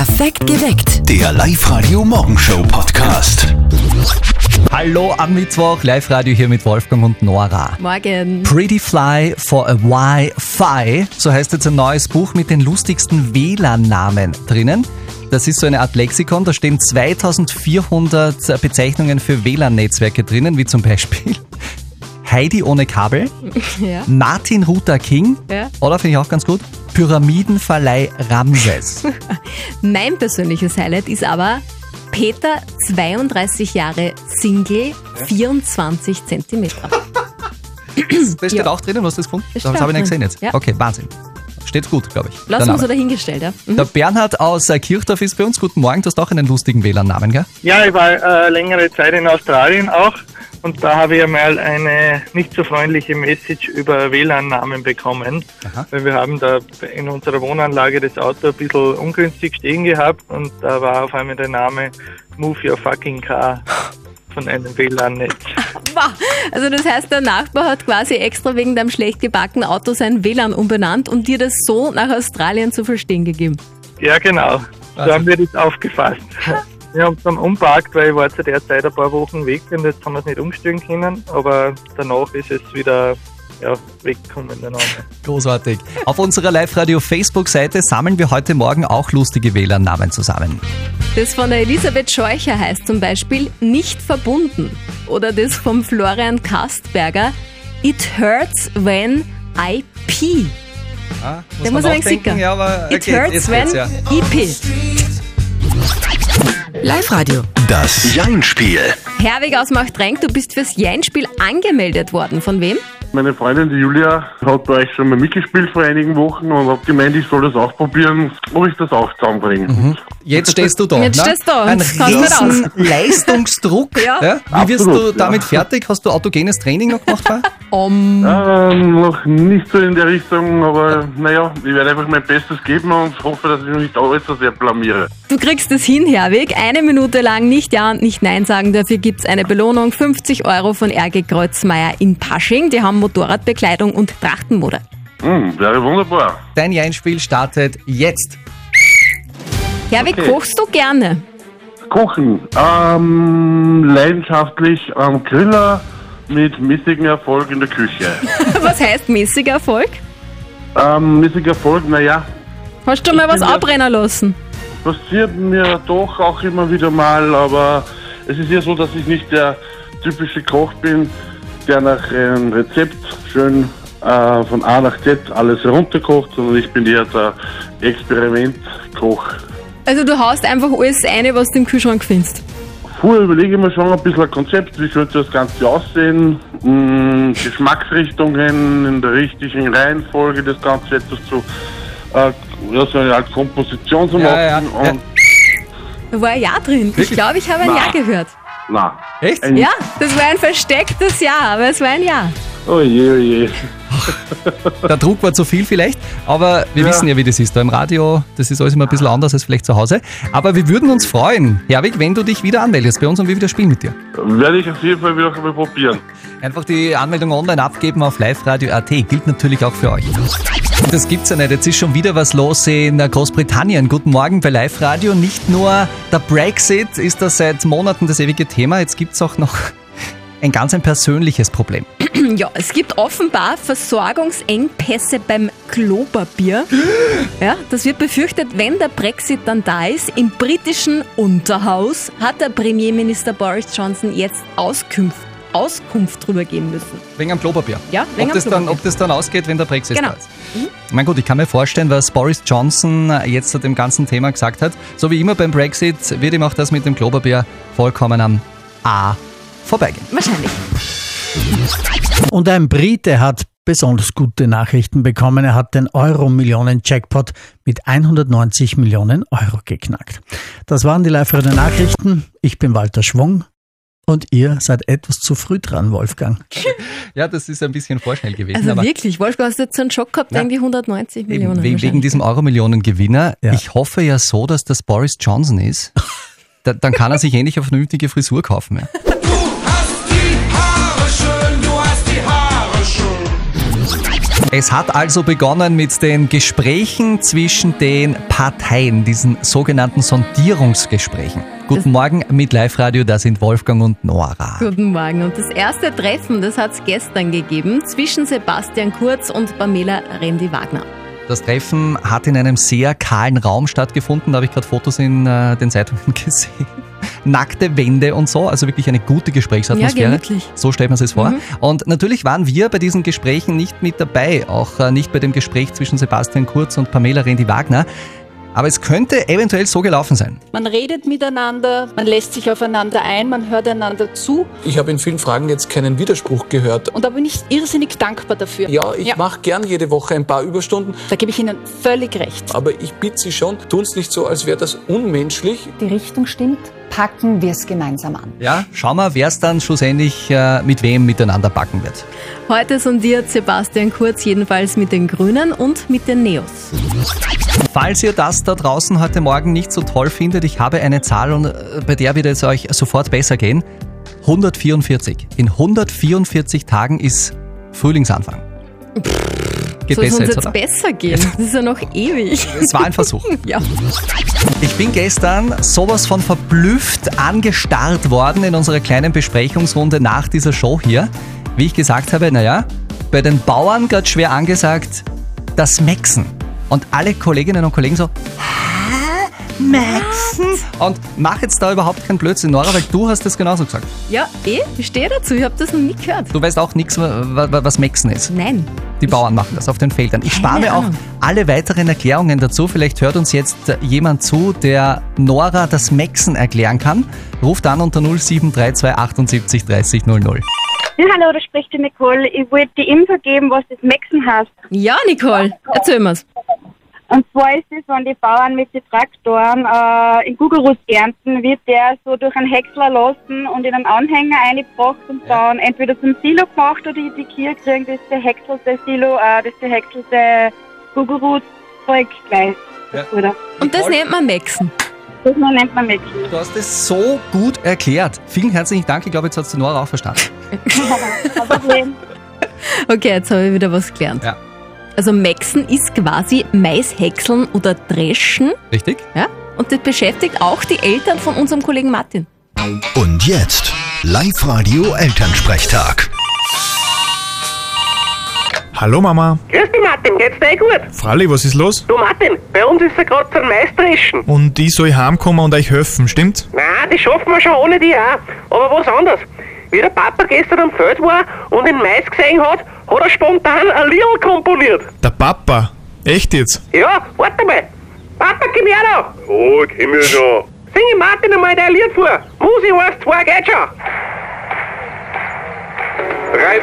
Perfekt geweckt. Der Live-Radio-Morgenshow-Podcast. Hallo am Mittwoch, Live-Radio hier mit Wolfgang und Nora. Morgen. Pretty Fly for a Wi-Fi, so heißt jetzt ein neues Buch mit den lustigsten WLAN-Namen drinnen. Das ist so eine Art Lexikon, da stehen 2400 Bezeichnungen für WLAN-Netzwerke drinnen, wie zum Beispiel Heidi ohne Kabel, Ja. Martin Luther King, Ja. oder finde ich auch ganz gut, Pyramidenverleih Ramses. Mein persönliches Highlight ist aber Peter, 32 Jahre Single, 24 Zentimeter. Das steht Ja. auch drinnen, hast du das gefunden? Das Das, habe ich nicht gesehen jetzt. Ja. Okay, Wahnsinn. Steht gut, glaube ich. Wir Name. so dahingestellt, ja. Mhm. Der Bernhard aus Kirchdorf ist bei uns. Guten Morgen, du hast auch einen lustigen WLAN-Namen, gell? Ja, ich war äh, längere Zeit in Australien auch und da habe ich einmal eine nicht so freundliche Message über WLAN-Namen bekommen. Aha. Weil wir haben da in unserer Wohnanlage das Auto ein bisschen ungünstig stehen gehabt und da war auf einmal der Name Move Your Fucking Car von einem WLAN-Netz. Wow. Also das heißt, der Nachbar hat quasi extra wegen deinem schlecht gebackenen Auto sein WLAN umbenannt und dir das so nach Australien zu verstehen gegeben. Ja, genau. So Wahnsinn. haben wir das aufgefasst. Wir haben es dann umparkt, weil ich war zu der Zeit ein paar Wochen weg und jetzt haben wir es nicht umstellen können, aber danach ist es wieder ja, weggekommen, der Name. Großartig. Auf unserer Live-Radio-Facebook-Seite sammeln wir heute Morgen auch lustige WLAN-Namen zusammen. Das von der Elisabeth Scheucher heißt zum Beispiel nicht verbunden. Oder das vom Florian Kastberger It hurts when I pee. Der muss ein wenig sicker. Ja, aber It hurts when I pee. Live-Radio. Das Jein-Spiel. Herwig aus Machtrenk, du bist fürs Jeinspiel angemeldet worden. Von wem? Meine Freundin, die Julia, hat bei euch schon mal mitgespielt vor einigen Wochen und hat gemeint, ich soll das auch probieren, ob ich das auch zusammenbringe. Jetzt stehst du da. Jetzt ne? stehst du da Ein riesen Leistungsdruck. Ja. Wie wirst Absolut, du ja. damit fertig? Hast du autogenes Training noch gemacht? vorher? Um, Ähm, noch nicht so in der Richtung, aber naja, ich werde einfach mein Bestes geben und hoffe, dass ich mich nicht allzu sehr blamiere. du kriegst es hin, Herwig. Eine Minute lang nicht Ja und nicht Nein sagen. Dafür gibt's eine Belohnung. 50 Euro von RG Kreuzmeier in Pasching. Die haben Motorradbekleidung und Trachtenmode. Hm, wäre wunderbar. Dein Jein-Spiel startet jetzt. Herwig, Okay. kochst du gerne? Kochen. Ähm, leidenschaftlich am Griller mit mäßigem Erfolg in der Küche. Was heißt mäßiger Erfolg? ähm, mäßiger Erfolg, naja, Hast du mal was bin ja- abbrennen lassen? passiert mir doch auch immer wieder mal, aber es ist ja so, dass ich nicht der typische Koch bin, der nach einem Rezept schön äh, von A nach Z alles herunterkocht, sondern ich bin eher der Experimentkoch. Also du haust einfach alles eine, was du im Kühlschrank findest. Vorher überlege ich mir schon ein bisschen ein Konzept, wie könnte das Ganze aussehen, mh, Geschmacksrichtungen in der richtigen Reihenfolge, das Ganze etwas zu, äh, ja, so eine Art Komposition zu machen. Ja, ja, ja. Und, Da war ein Ja drin. Ich glaube, ich habe ein Na. Ja gehört. Na, Echt? ein, Ja, das war ein verstecktes Ja, aber es war ein Ja. oh je, oh je. Der Druck war zu viel vielleicht, aber wir Ja. wissen ja, wie das ist. Da im Radio, das ist alles immer ein bisschen anders als vielleicht zu Hause. Aber wir würden uns freuen, Herwig, wenn du dich wieder anmeldest bei uns und wir wieder spielen mit dir. Werde ich auf jeden Fall wieder mal probieren. Einfach die Anmeldung online abgeben auf liveradio.at. Gilt natürlich auch für euch. Das gibt's ja nicht. Jetzt ist schon wieder was los in Großbritannien. Guten Morgen bei Live Radio. Nicht nur der Brexit ist das seit Monaten das ewige Thema. Jetzt gibt's auch noch ein ganz ein persönliches Problem. Ja, es gibt offenbar Versorgungsengpässe beim Klopapier. Ja, das wird befürchtet, wenn der Brexit dann da ist. Im britischen Unterhaus hat der Premierminister Boris Johnson jetzt Auskunft, Auskunft drüber geben müssen. Wegen am Klopapier. Ja, wegen ob, am das dann, Klopapier. ob das dann ausgeht, wenn der Brexit Genau. da ist. Na gut, ich kann mir vorstellen, was Boris Johnson jetzt zu dem ganzen Thema gesagt hat. So wie immer beim Brexit wird ihm auch das mit dem Klopapier vollkommen am A vorbeigehen. Wahrscheinlich. Und ein Brite hat besonders gute Nachrichten bekommen. Er hat den Euro-Millionen-Jackpot mit 190 Millionen Euro geknackt. Das waren die live Nachrichten. Ich bin Walter Schwung. Und ihr seid etwas zu früh dran, Wolfgang. Ja, das ist ein bisschen vorschnell gewesen. Also aber wirklich, Wolfgang, hast du jetzt so einen Schock gehabt, Ja. irgendwie 190 Eben, Millionen. we- wegen diesem Euro-Millionen-Gewinner. Ja. Ich hoffe ja so, dass das Boris Johnson ist. Da, dann kann er sich endlich eine vernünftige Frisur kaufen. Ja. Es hat also begonnen mit den Gesprächen zwischen den Parteien, diesen sogenannten Sondierungsgesprächen. Guten Morgen mit Live-Radio, da sind Wolfgang und Nora. Guten Morgen. Und das erste Treffen, das hat es gestern gegeben zwischen Sebastian Kurz und Pamela Rendi-Wagner. Das Treffen hat in einem sehr kahlen Raum stattgefunden, da habe ich gerade Fotos in äh, den Zeitungen gesehen. Nackte Wände und so, also wirklich eine gute Gesprächsatmosphäre. Ja, gemütlich. So stellt man sich vor. Mhm. Und natürlich waren wir bei diesen Gesprächen nicht mit dabei, auch äh, nicht bei dem Gespräch zwischen Sebastian Kurz und Pamela Rendi-Wagner. Aber es könnte eventuell so gelaufen sein. Man redet miteinander, man lässt sich aufeinander ein, man hört einander zu. Ich habe in vielen Fragen jetzt keinen Widerspruch gehört. Und da bin ich irrsinnig dankbar dafür. Ja, ich mache gern jede Woche ein paar Überstunden, Da gebe ich Ihnen völlig recht. aber ich bitte Sie schon, tun es nicht so, als wäre das unmenschlich. die Richtung stimmt, packen wir es gemeinsam an. Ja, schauen wir, wer es dann schlussendlich äh, mit wem miteinander backen wird. Heute sondiert Sebastian Kurz jedenfalls mit den Grünen und mit den Neos. Falls ihr das da draußen heute Morgen nicht so toll findet, ich habe eine Zahl, und äh, bei der wird es euch sofort besser gehen. 144. In 144 Tagen ist Frühlingsanfang. Geht Soll es besser uns jetzt, jetzt besser gehen? Das ist ja noch ewig. Es war ein Versuch. Ja. Ich bin gestern sowas von verblüfft angestarrt worden in unserer kleinen Besprechungsrunde nach dieser Show hier. Wie ich gesagt habe, naja, bei den Bauern gerade schwer angesagt, das Maxen. Und alle Kolleginnen und Kollegen so? Maxen? Und mach jetzt da überhaupt keinen Blödsinn, Nora, weil du hast das genauso gesagt. Ja, eh, ich stehe dazu. Ich habe das noch nie gehört. Du weißt auch nichts, was Maxen ist. Nein. Die Bauern machen das auf den Feldern. Ich spare mir auch alle weiteren Erklärungen dazu. Vielleicht hört uns jetzt jemand zu, der Nora das Maxen erklären kann. Ruft an unter 0732 78 30 00. Ja, hallo, da spricht die Nicole. Ich wollte die Info geben, was das Maxen heißt. Ja, Nicole, erzähl mir's. Und zwar ist es, wenn die Bauern mit den Traktoren äh, in Kugelruß ernten, wird der so durch einen Häcksler lassen und in einen Anhänger eingebracht und dann entweder zum Silo gemacht oder die, die Kühe kriegen das gehäckselte Silo, äh, das gehäckselte Kugelruß-Zeug gleich. Ja. Oder? Und das nennt man Maxen. Das nennt man Maxen. Du hast es so gut erklärt. Vielen herzlichen Dank. Ich glaube, jetzt hat es die Nora auch verstanden. Kein Problem. Okay, jetzt habe ich wieder was gelernt. Ja. Also Maxen ist quasi Maishäckseln oder Dreschen. Richtig? Ja? Und das beschäftigt auch die Eltern von unserem Kollegen Martin. Und jetzt Live-Radio Elternsprechtag. Hallo Mama. Grüß dich Martin, geht's dir eh gut? Fralli, was ist los? Du Martin, bei uns ist ja gerade zum Maisdreschen. Und ich soll heimkommen und euch helfen, stimmt? Nein, das schaffen wir schon ohne dich auch. Aber was anderes. Wie der Papa gestern am Feld war und den Mais gesehen hat, hat er spontan ein Lied komponiert. Der Papa. Echt jetzt? Ja, warte mal. Papa, komm her da. Oh, komm her schon. Sing ich Martin einmal dein Lied vor. Musi 1, 2, geht schon. Reif,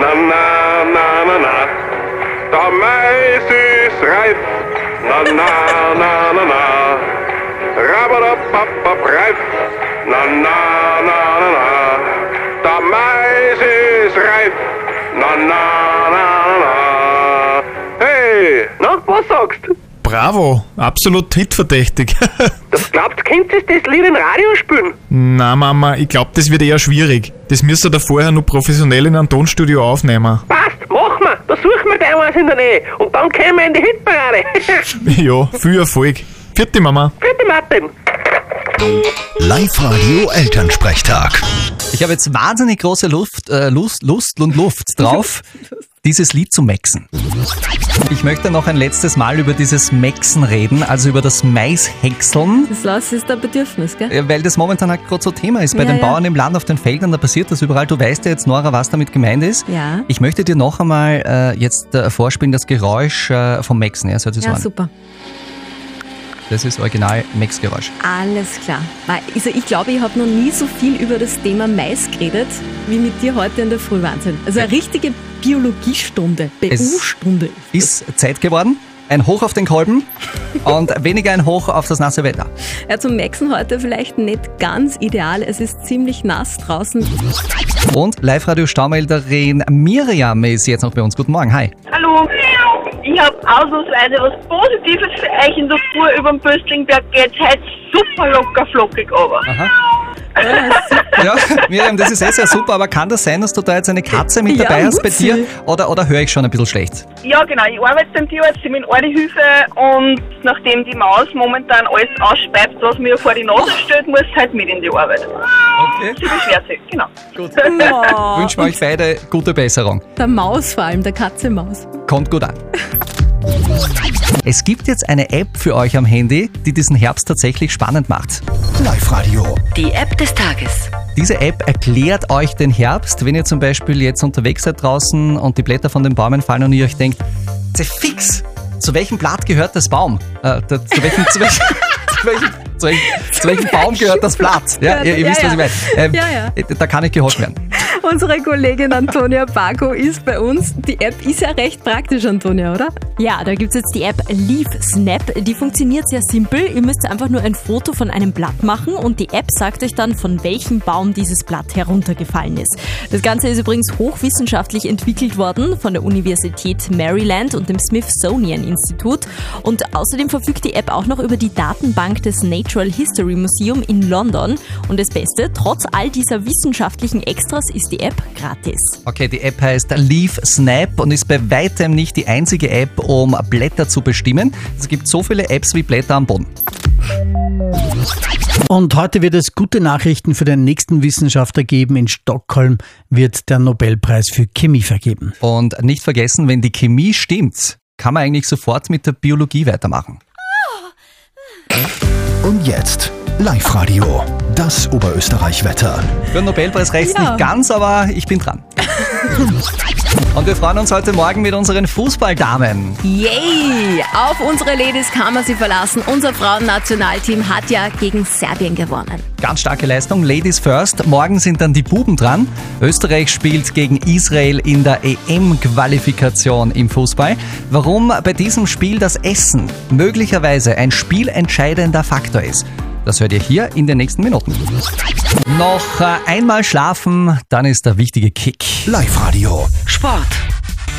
na na na na na. Mais ist reif, na na na na na. Rabadababab, reif, na na na na na. Mais ist reif, na na na na na. Hey, was sagst? Bravo. Absolut hitverdächtig. Das glaubt, könntest du das Lied im Radio spielen? Na Mama, ich glaube, das wird eher schwierig. Das müsst ihr da vorher nur professionell in einem Tonstudio aufnehmen. Passt, mach mal. Da suchen wir gleich was in der Nähe. Und dann kommen wir in die Hitparade. ja, viel Erfolg. Vierte Mama. Bitte Martin. Live-Radio Elternsprechtag. Ich habe jetzt wahnsinnig große Luft, äh, Lust, Lust und Luft drauf, dieses Lied zu maxen. Ich möchte noch ein letztes Mal über dieses Maxen reden, also über das Maishäckseln. Das Lass ist ein Bedürfnis, gell? Ja, Weil das momentan halt gerade so Thema ist. Bei Ja, den ja. Bauern im Land auf den Feldern, da passiert das überall. Du weißt ja jetzt, Nora, was damit gemeint ist. Ja. Ich möchte dir noch einmal äh, jetzt äh, vorspielen, das Geräusch äh, vom Maxen. Ja, das hört sich so Ja, an. super. Das ist original Max-Geräusch. Alles klar. Also ich glaube, ich habe noch nie so viel über das Thema Mais geredet, wie mit dir heute in der Früh. Wahnsinn. Also eine richtige Biologiestunde, Es- BU-Stunde. Ist Zeit geworden. Ein Hoch auf den Kolben und weniger ein Hoch auf das nasse Wetter. Ja, zum Maxen heute vielleicht nicht ganz ideal. Es ist ziemlich nass draußen. Und Live-Radio-Staumelderin Miriam ist jetzt noch bei uns. Guten Morgen, hi. Hallo. Ich habe ausnahmsweise was Positives für euch in der Früh über den Pöstlingberg. Geht heute super locker flockig aber. Aha. Ja, Miriam, das ist eh sehr super, aber kann das sein, dass du da jetzt eine Katze mit Ja, dabei hast bei dir? Oder, oder höre ich schon ein bisschen schlecht? Ja, genau. Ich arbeite beim Tierarzt, ich bin Ohrhilfe und nachdem die Maus momentan alles ausspeibt, was mir vor die Nase stellt, muss halt mit in die Arbeit. Okay. Sie beschwert sich, genau. Gut. Oh, Wünschen wir euch beide gute Besserung. der Maus vor allem, der Katze Maus. Kommt gut an. Es gibt jetzt eine App für euch am Handy, die diesen Herbst tatsächlich spannend macht. Live-Radio. Die App des Tages. Diese App erklärt euch den Herbst, wenn ihr zum Beispiel jetzt unterwegs seid draußen und die Blätter von den Bäumen fallen und ihr euch denkt, fix, zu welchem Blatt gehört das Baum? Äh, zu, welchem, zu, welchem, zu, welchem, zu, welchem, zu welchem Baum gehört das Blatt? Ja, ihr, ihr Ja, wisst, was ja. ich meine. Ähm, Ja, ja. Da kann nicht geholfen werden. Unsere Kollegin Antonia Baco ist bei uns. Die App ist ja recht praktisch, Antonia, oder? Ja, da gibt's jetzt die App Leaf Snap. Die funktioniert sehr simpel. Ihr müsst einfach nur ein Foto von einem Blatt machen und die App sagt euch dann, von welchem Baum dieses Blatt heruntergefallen ist. Das Ganze ist übrigens hochwissenschaftlich entwickelt worden von der Universität Maryland und dem Smithsonian Institut. Und außerdem verfügt die App auch noch über die Datenbank des Natural History Museum in London. Und das Beste, trotz all dieser wissenschaftlichen Extras ist die App gratis. Okay, die App heißt Leaf Snap und ist bei weitem nicht die einzige App, um Blätter zu bestimmen. Es gibt so viele Apps wie Blätter am Boden. Und heute wird es gute Nachrichten für den nächsten Wissenschaftler geben. In Stockholm wird der Nobelpreis für Chemie vergeben. Und nicht vergessen, wenn die Chemie stimmt, kann man eigentlich sofort mit der Biologie weitermachen. Und jetzt Live-Radio. Das Oberösterreich-Wetter. Für den Nobelpreis reicht Ja. nicht ganz, aber ich bin dran. Und wir freuen uns heute Morgen mit unseren Fußballdamen. Yay! Auf unsere Ladies kann man sie verlassen. Unser Frauennationalteam hat ja gegen Serbien gewonnen. Ganz starke Leistung, Ladies first. Morgen sind dann die Buben dran. Österreich spielt gegen Israel in der EM-Qualifikation im Fußball. Warum bei diesem Spiel das Essen möglicherweise ein spielentscheidender Faktor ist, das hört ihr hier in den nächsten Minuten. Noch äh, einmal schlafen, dann ist der wichtige Kick. Live-Radio. Sport.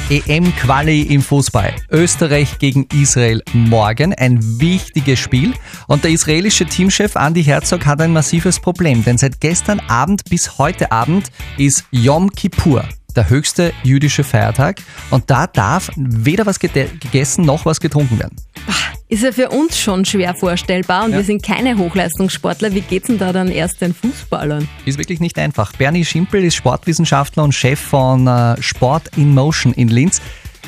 EM-Quali im Fußball. Österreich gegen Israel morgen. Ein wichtiges Spiel. Und der israelische Teamchef Andy Herzog hat ein massives Problem, denn seit gestern Abend bis heute Abend ist Yom Kippur. Der höchste jüdische Feiertag. Und da darf weder was gegessen noch was getrunken werden. Ist ja für uns schon schwer vorstellbar und Ja. wir sind keine Hochleistungssportler. Wie geht's denn da dann erst den Fußballern? Ist wirklich nicht einfach. Bernie Schimpel ist Sportwissenschaftler und Chef von äh, Sport in Motion in Linz.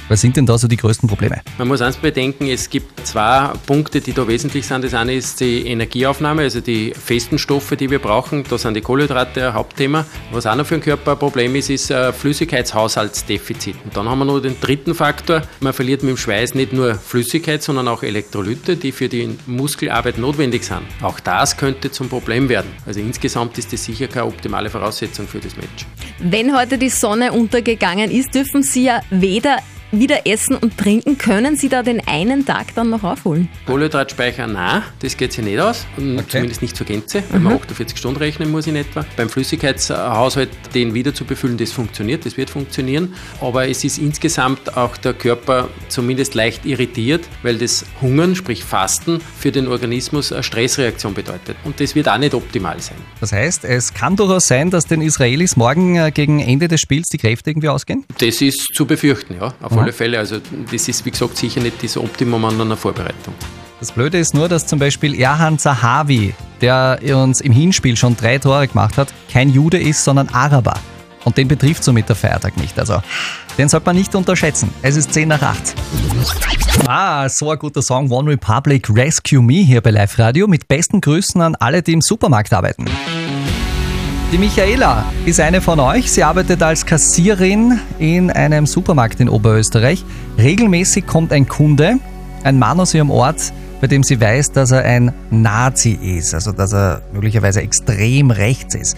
Was sind denn da so die größten Probleme? Man muss eins bedenken, es gibt zwei Punkte, die da wesentlich sind. Das eine ist die Energieaufnahme, also die festen Stoffe, die wir brauchen. Da sind die Kohlenhydrate ein Hauptthema. Was auch noch für den Körper ein Problem ist, ist äh, Flüssigkeitshaushaltsdefizit. Und dann haben wir noch den dritten Faktor. Man verliert mit dem Schweiß nicht nur Flüssigkeit, sondern auch Elektrolyte, die für die Muskelarbeit notwendig sind. Auch das könnte zum Problem werden. Also insgesamt ist das sicher keine optimale Voraussetzung für das Match. Wenn heute die Sonne untergegangen ist, dürfen Sie ja weder wieder essen und trinken. Können Sie da den einen Tag dann noch aufholen? Kohlenhydratspeicher, nein, das geht sich nicht aus. Und Zumindest nicht zur Gänze, wenn man 48 Stunden rechnen muss in etwa. Beim Flüssigkeitshaushalt den wieder zu befüllen, das funktioniert, das wird funktionieren. Aber es ist insgesamt auch der Körper zumindest leicht irritiert, weil das Hungern, sprich Fasten, für den Organismus eine Stressreaktion bedeutet. Und das wird auch nicht optimal sein. Das heißt, es kann durchaus sein, dass den Israelis morgen äh, gegen Ende des Spiels die Kräfte irgendwie ausgehen? Das ist zu befürchten, ja, auf Mhm. Alle Fälle. Also das ist, wie gesagt, sicher nicht das Optimum an einer Vorbereitung. Das Blöde ist nur, dass zum Beispiel Erhan Zahavi, der uns im Hinspiel schon drei Tore gemacht hat, kein Jude ist, sondern Araber. Und den betrifft somit der Feiertag nicht. Also, den sollte man nicht unterschätzen. Es ist 10 nach 8. Ah, so ein guter Song. One Republic Rescue Me hier bei Live Radio. Mit besten Grüßen an alle, die im Supermarkt arbeiten. Die Michaela ist eine von euch. Sie arbeitet als Kassierin in einem Supermarkt in Oberösterreich. Regelmäßig kommt ein Kunde, ein Mann aus ihrem Ort, bei dem sie weiß, dass er ein Nazi ist, also dass er möglicherweise extrem rechts ist.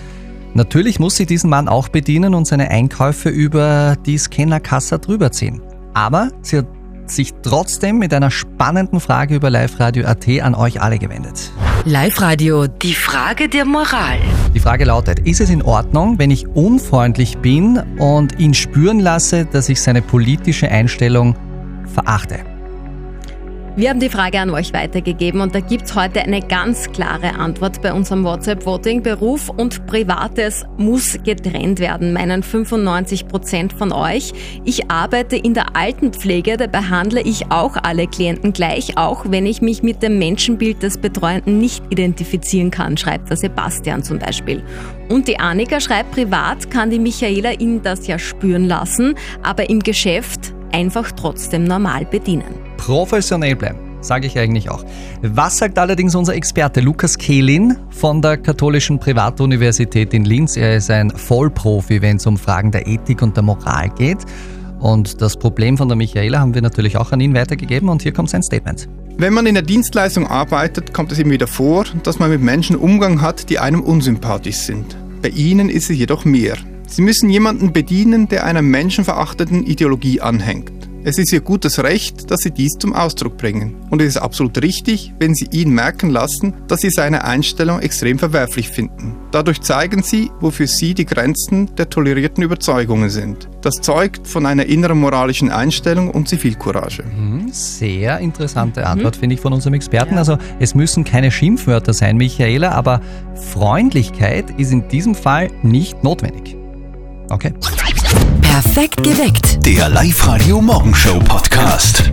Natürlich muss sie diesen Mann auch bedienen und seine Einkäufe über die Scannerkasse drüber ziehen. Aber sie hat sich trotzdem mit einer spannenden Frage über Live Radio AT an euch alle gewendet. Live-Radio, die Frage der Moral. Die Frage lautet, ist es in Ordnung, wenn ich unfreundlich bin und ihn spüren lasse, dass ich seine politische Einstellung verachte? Wir haben die Frage an euch weitergegeben und da gibt's heute eine ganz klare Antwort bei unserem WhatsApp-Voting. Beruf und Privates muss getrennt werden, meinen 95 Prozent von euch. Ich arbeite in der Altenpflege, da behandle ich auch alle Klienten gleich, auch wenn ich mich mit dem Menschenbild des Betreuenden nicht identifizieren kann, schreibt der Sebastian zum Beispiel. Und die Annika schreibt, privat kann die Michaela ihn das ja spüren lassen, aber im Geschäft einfach trotzdem normal bedienen. Professionell bleiben, sage ich eigentlich auch. Was sagt allerdings unser Experte Lukas Kehlin von der Katholischen Privatuniversität in Linz? Er ist ein Vollprofi, wenn es um Fragen der Ethik und der Moral geht. Und das Problem von der Michaela haben wir natürlich auch an ihn weitergegeben und hier kommt sein Statement. Wenn man in der Dienstleistung arbeitet, kommt es immer wieder vor, dass man mit Menschen Umgang hat, die einem unsympathisch sind. Bei ihnen ist es jedoch mehr. Sie müssen jemanden bedienen, der einer menschenverachtenden Ideologie anhängt. Es ist ihr gutes Recht, dass sie dies zum Ausdruck bringen. Und es ist absolut richtig, wenn sie ihn merken lassen, dass sie seine Einstellung extrem verwerflich finden. Dadurch zeigen sie, wofür sie die Grenzen der tolerierten Überzeugungen sind. Das zeugt von einer inneren moralischen Einstellung und Zivilcourage. Mhm, Sehr interessante Antwort, finde ich, von unserem Experten. Also es müssen keine Schimpfwörter sein, Michaela, aber Freundlichkeit ist in diesem Fall nicht notwendig. Okay. Perfekt geweckt. Der Live-Radio Morgenshow Podcast.